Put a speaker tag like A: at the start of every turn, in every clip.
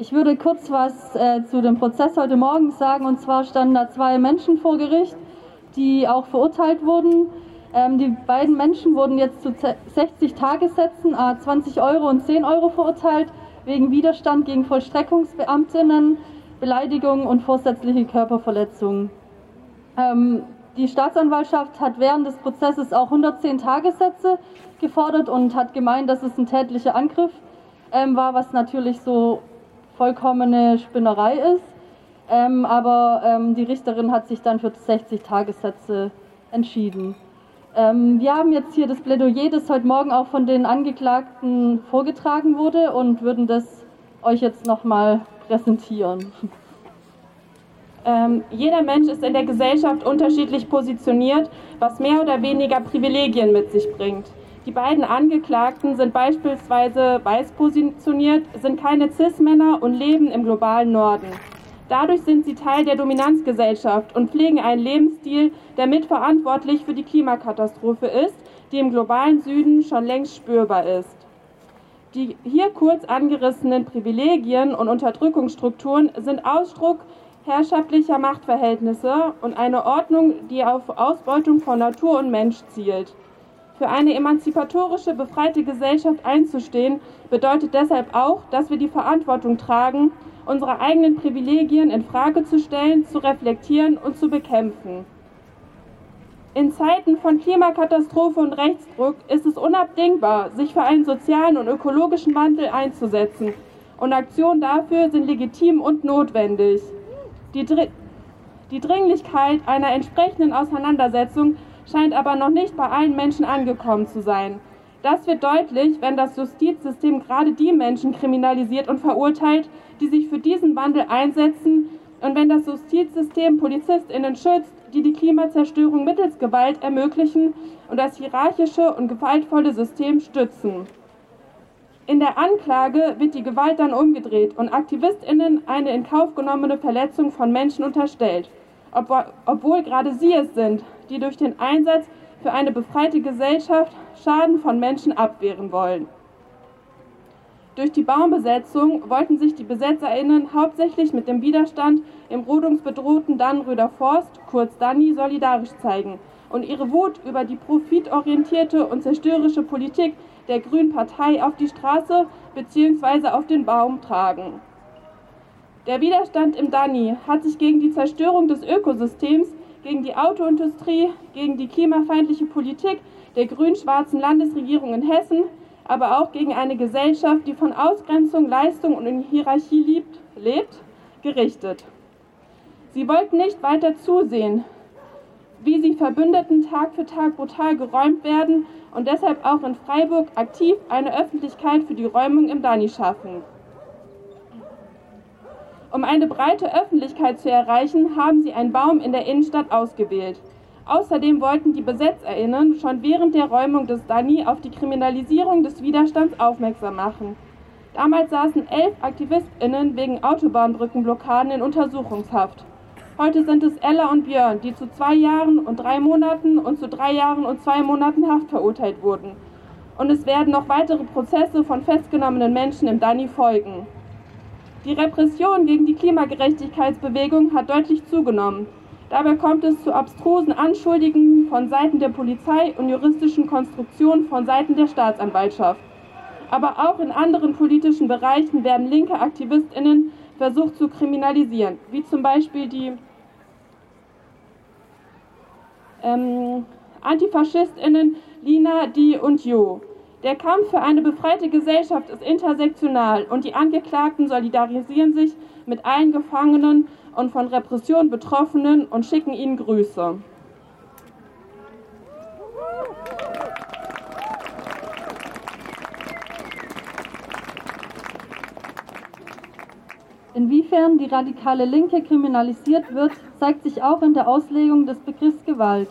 A: Ich würde kurz was äh, zu dem Prozess heute Morgen sagen. Und zwar standen da zwei Menschen vor Gericht, die auch verurteilt wurden. Ähm, die beiden Menschen wurden jetzt zu 60 Tagessätzen, äh, 20 Euro und 10 Euro verurteilt, wegen Widerstand gegen Vollstreckungsbeamtinnen, Beleidigung und vorsätzliche Körperverletzung. Ähm, die Staatsanwaltschaft hat während des Prozesses auch 110 Tagessätze gefordert und hat gemeint, dass es ein tätlicher Angriff ähm, war, was natürlich so vollkommene Spinnerei ist. Ähm, aber ähm, die Richterin hat sich dann für 60 Tagessätze entschieden. Ähm, wir haben jetzt hier das Plädoyer, das heute Morgen auch von den Angeklagten vorgetragen wurde und würden das euch jetzt nochmal präsentieren.
B: Ähm, jeder Mensch ist in der Gesellschaft unterschiedlich positioniert, was mehr oder weniger Privilegien mit sich bringt. Die beiden Angeklagten sind beispielsweise weiß positioniert, sind keine Cis-Männer und leben im globalen Norden. Dadurch sind sie Teil der Dominanzgesellschaft und pflegen einen Lebensstil, der mitverantwortlich für die Klimakatastrophe ist, die im globalen Süden schon längst spürbar ist. Die hier kurz angerissenen Privilegien und Unterdrückungsstrukturen sind Ausdruck herrschaftlicher Machtverhältnisse und eine Ordnung, die auf Ausbeutung von Natur und Mensch zielt. Für eine emanzipatorische, befreite Gesellschaft einzustehen, bedeutet deshalb auch, dass wir die Verantwortung tragen, unsere eigenen Privilegien in Frage zu stellen, zu reflektieren und zu bekämpfen. In Zeiten von Klimakatastrophe und Rechtsdruck ist es unabdingbar, sich für einen sozialen und ökologischen Wandel einzusetzen. Und Aktionen dafür sind legitim und notwendig. Die, Dr die Dringlichkeit einer entsprechenden Auseinandersetzung scheint aber noch nicht bei allen Menschen angekommen zu sein. Das wird deutlich, wenn das Justizsystem gerade die Menschen kriminalisiert und verurteilt, die sich für diesen Wandel einsetzen, und wenn das Justizsystem Polizistinnen schützt, die die Klimazerstörung mittels Gewalt ermöglichen und das hierarchische und gewaltvolle System stützen. In der Anklage wird die Gewalt dann umgedreht und Aktivistinnen eine in Kauf genommene Verletzung von Menschen unterstellt, obwohl gerade sie es sind, die durch den Einsatz für eine befreite Gesellschaft Schaden von Menschen abwehren wollen. Durch die Baumbesetzung wollten sich die BesetzerInnen hauptsächlich mit dem Widerstand im rodungsbedrohten Dannröder Forst, kurz Danny, solidarisch zeigen und ihre Wut über die profitorientierte und zerstörerische Politik der Grünen Partei auf die Straße bzw. auf den Baum tragen. Der Widerstand im Danny hat sich gegen die Zerstörung des Ökosystems gegen die Autoindustrie, gegen die klimafeindliche Politik der grün-schwarzen Landesregierung in Hessen, aber auch gegen eine Gesellschaft, die von Ausgrenzung, Leistung und Hierarchie liebt, lebt, gerichtet. Sie wollten nicht weiter zusehen, wie sie Verbündeten Tag für Tag brutal geräumt werden und deshalb auch in Freiburg aktiv eine Öffentlichkeit für die Räumung im Dani schaffen. Um eine breite Öffentlichkeit zu erreichen, haben sie einen Baum in der Innenstadt ausgewählt. Außerdem wollten die BesetzerInnen schon während der Räumung des Dani auf die Kriminalisierung des Widerstands aufmerksam machen. Damals saßen elf AktivistInnen wegen Autobahnbrückenblockaden in Untersuchungshaft. Heute sind es Ella und Björn, die zu zwei Jahren und drei Monaten und zu drei Jahren und zwei Monaten Haft verurteilt wurden. Und es werden noch weitere Prozesse von festgenommenen Menschen im Dani folgen. Die Repression gegen die Klimagerechtigkeitsbewegung hat deutlich zugenommen. Dabei kommt es zu abstrusen Anschuldigungen von Seiten der Polizei und juristischen Konstruktionen von Seiten der Staatsanwaltschaft. Aber auch in anderen politischen Bereichen werden linke Aktivistinnen versucht zu kriminalisieren, wie zum Beispiel die ähm, Antifaschistinnen Lina, Di und Jo. Der Kampf für eine befreite Gesellschaft ist intersektional und die Angeklagten solidarisieren sich mit allen Gefangenen und von Repression Betroffenen und schicken ihnen Grüße.
A: Inwiefern die radikale Linke kriminalisiert wird, zeigt sich auch in der Auslegung des Begriffs Gewalt.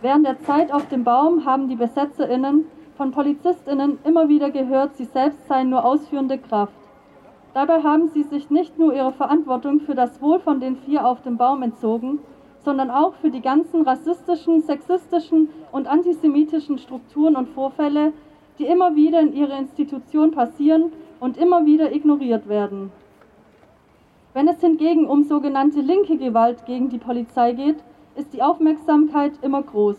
A: Während der Zeit auf dem Baum haben die BesetzerInnen von PolizistInnen immer wieder gehört, sie selbst seien nur ausführende Kraft. Dabei haben sie sich nicht nur ihrer Verantwortung für das Wohl von den vier auf dem Baum entzogen, sondern auch für die ganzen rassistischen, sexistischen und antisemitischen Strukturen und Vorfälle, die immer wieder in ihrer Institution passieren und immer wieder ignoriert werden. Wenn es hingegen um sogenannte linke Gewalt gegen die Polizei geht, ist die Aufmerksamkeit immer groß.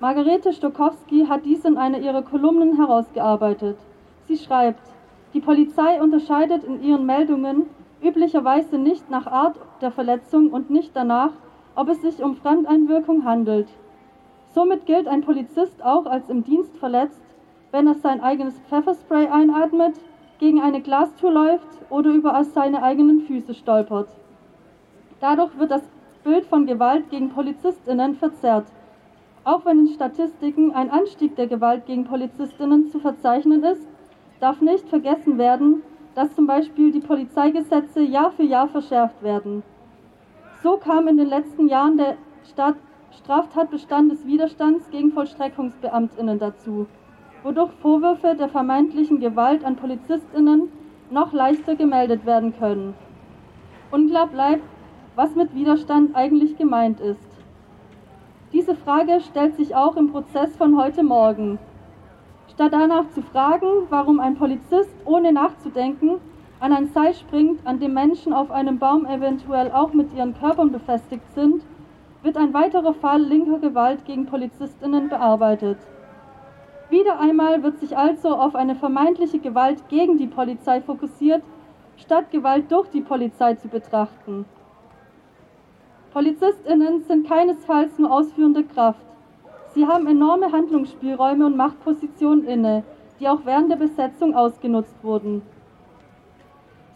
A: Margarete Stokowski hat dies in einer ihrer Kolumnen herausgearbeitet. Sie schreibt, die Polizei unterscheidet in ihren Meldungen üblicherweise nicht nach Art der Verletzung und nicht danach, ob es sich um Fremdeinwirkung handelt. Somit gilt ein Polizist auch als im Dienst verletzt, wenn er sein eigenes Pfefferspray einatmet, gegen eine Glastür läuft oder über seine eigenen Füße stolpert. Dadurch wird das Bild von Gewalt gegen Polizistinnen verzerrt. Auch wenn in Statistiken ein Anstieg der Gewalt gegen Polizistinnen zu verzeichnen ist, darf nicht vergessen werden, dass zum Beispiel die Polizeigesetze Jahr für Jahr verschärft werden. So kam in den letzten Jahren der Straftatbestand des Widerstands gegen Vollstreckungsbeamtinnen dazu, wodurch Vorwürfe der vermeintlichen Gewalt an Polizistinnen noch leichter gemeldet werden können. Unklar bleibt, was mit Widerstand eigentlich gemeint ist. Diese Frage stellt sich auch im Prozess von heute Morgen. Statt danach zu fragen, warum ein Polizist ohne nachzudenken an ein Seil springt, an dem Menschen auf einem Baum eventuell auch mit ihren Körpern befestigt sind, wird ein weiterer Fall linker Gewalt gegen Polizistinnen bearbeitet. Wieder einmal wird sich also auf eine vermeintliche Gewalt gegen die Polizei fokussiert, statt Gewalt durch die Polizei zu betrachten. Polizistinnen sind keinesfalls nur ausführende Kraft. Sie haben enorme Handlungsspielräume und Machtpositionen inne, die auch während der Besetzung ausgenutzt wurden.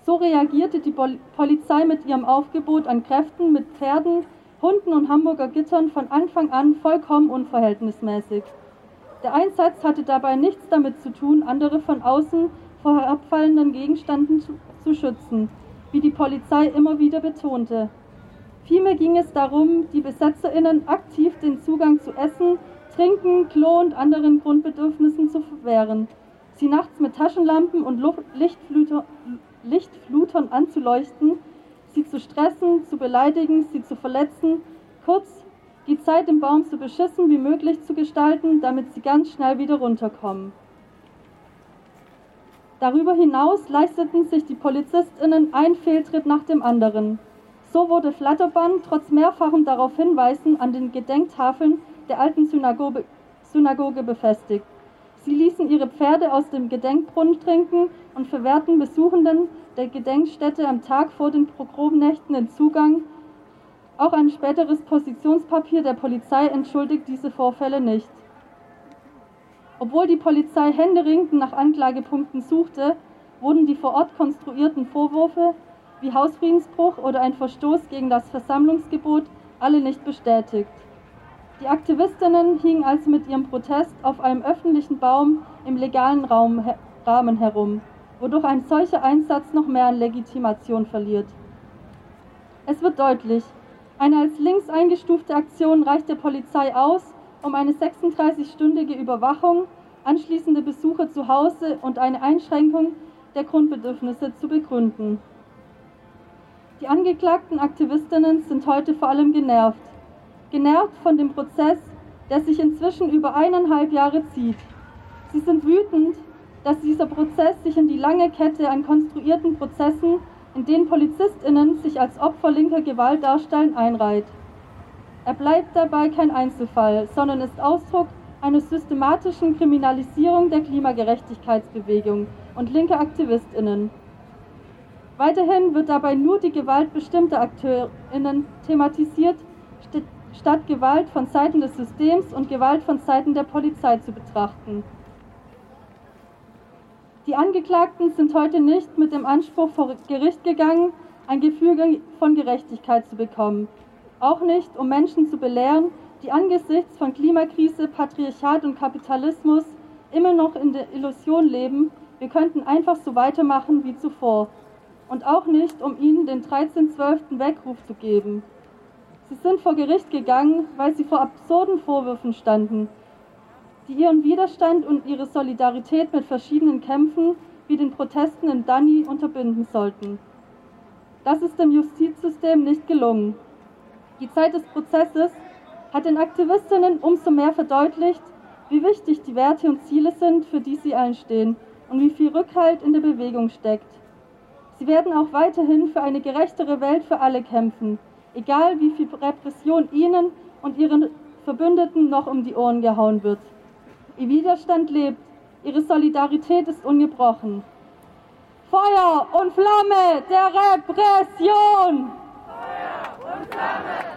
A: So reagierte die Polizei mit ihrem Aufgebot an Kräften mit Pferden, Hunden und Hamburger Gittern von Anfang an vollkommen unverhältnismäßig. Der Einsatz hatte dabei nichts damit zu tun, andere von außen vor herabfallenden Gegenständen zu, zu schützen, wie die Polizei immer wieder betonte. Vielmehr ging es darum, die BesetzerInnen aktiv den Zugang zu Essen, Trinken, Klo und anderen Grundbedürfnissen zu verwehren, sie nachts mit Taschenlampen und Lichtflutern anzuleuchten, sie zu stressen, zu beleidigen, sie zu verletzen, kurz die Zeit im Baum so beschissen wie möglich zu gestalten, damit sie ganz schnell wieder runterkommen. Darüber hinaus leisteten sich die PolizistInnen ein Fehltritt nach dem anderen. So wurde Flatterband trotz mehrfachem darauf hinweisen an den Gedenktafeln der alten Synagoge, Synagoge befestigt. Sie ließen ihre Pferde aus dem Gedenkbrunnen trinken und verwehrten Besuchenden der Gedenkstätte am Tag vor den Pogromnächten den Zugang. Auch ein späteres Positionspapier der Polizei entschuldigt diese Vorfälle nicht. Obwohl die Polizei händeringend nach Anklagepunkten suchte, wurden die vor Ort konstruierten Vorwürfe wie Hausfriedensbruch oder ein Verstoß gegen das Versammlungsgebot alle nicht bestätigt. Die Aktivistinnen hingen also mit ihrem Protest auf einem öffentlichen Baum im legalen Raum, Rahmen herum, wodurch ein solcher Einsatz noch mehr an Legitimation verliert. Es wird deutlich, eine als links eingestufte Aktion reicht der Polizei aus, um eine 36-stündige Überwachung, anschließende Besuche zu Hause und eine Einschränkung der Grundbedürfnisse zu begründen. Die angeklagten Aktivistinnen sind heute vor allem genervt. Genervt von dem Prozess, der sich inzwischen über eineinhalb Jahre zieht. Sie sind wütend, dass dieser Prozess sich in die lange Kette an konstruierten Prozessen, in denen Polizistinnen sich als Opfer linker Gewalt darstellen, einreiht. Er bleibt dabei kein Einzelfall, sondern ist Ausdruck einer systematischen Kriminalisierung der Klimagerechtigkeitsbewegung und linker Aktivistinnen. Weiterhin wird dabei nur die Gewalt bestimmter AkteurInnen thematisiert, statt Gewalt von Seiten des Systems und Gewalt von Seiten der Polizei zu betrachten. Die Angeklagten sind heute nicht mit dem Anspruch vor Gericht gegangen, ein Gefühl von Gerechtigkeit zu bekommen. Auch nicht, um Menschen zu belehren, die angesichts von Klimakrise, Patriarchat und Kapitalismus immer noch in der Illusion leben, wir könnten einfach so weitermachen wie zuvor und auch nicht, um ihnen den 13.12. Weckruf zu geben. Sie sind vor Gericht gegangen, weil sie vor absurden Vorwürfen standen, die ihren Widerstand und ihre Solidarität mit verschiedenen Kämpfen wie den Protesten in Dani unterbinden sollten. Das ist dem Justizsystem nicht gelungen. Die Zeit des Prozesses hat den Aktivistinnen umso mehr verdeutlicht, wie wichtig die Werte und Ziele sind, für die sie einstehen und wie viel Rückhalt in der Bewegung steckt. Sie werden auch weiterhin für eine gerechtere Welt für alle kämpfen, egal wie viel Repression ihnen und ihren Verbündeten noch um die Ohren gehauen wird. Ihr Widerstand lebt, ihre Solidarität ist ungebrochen. Feuer und Flamme der Repression! Feuer und Flamme!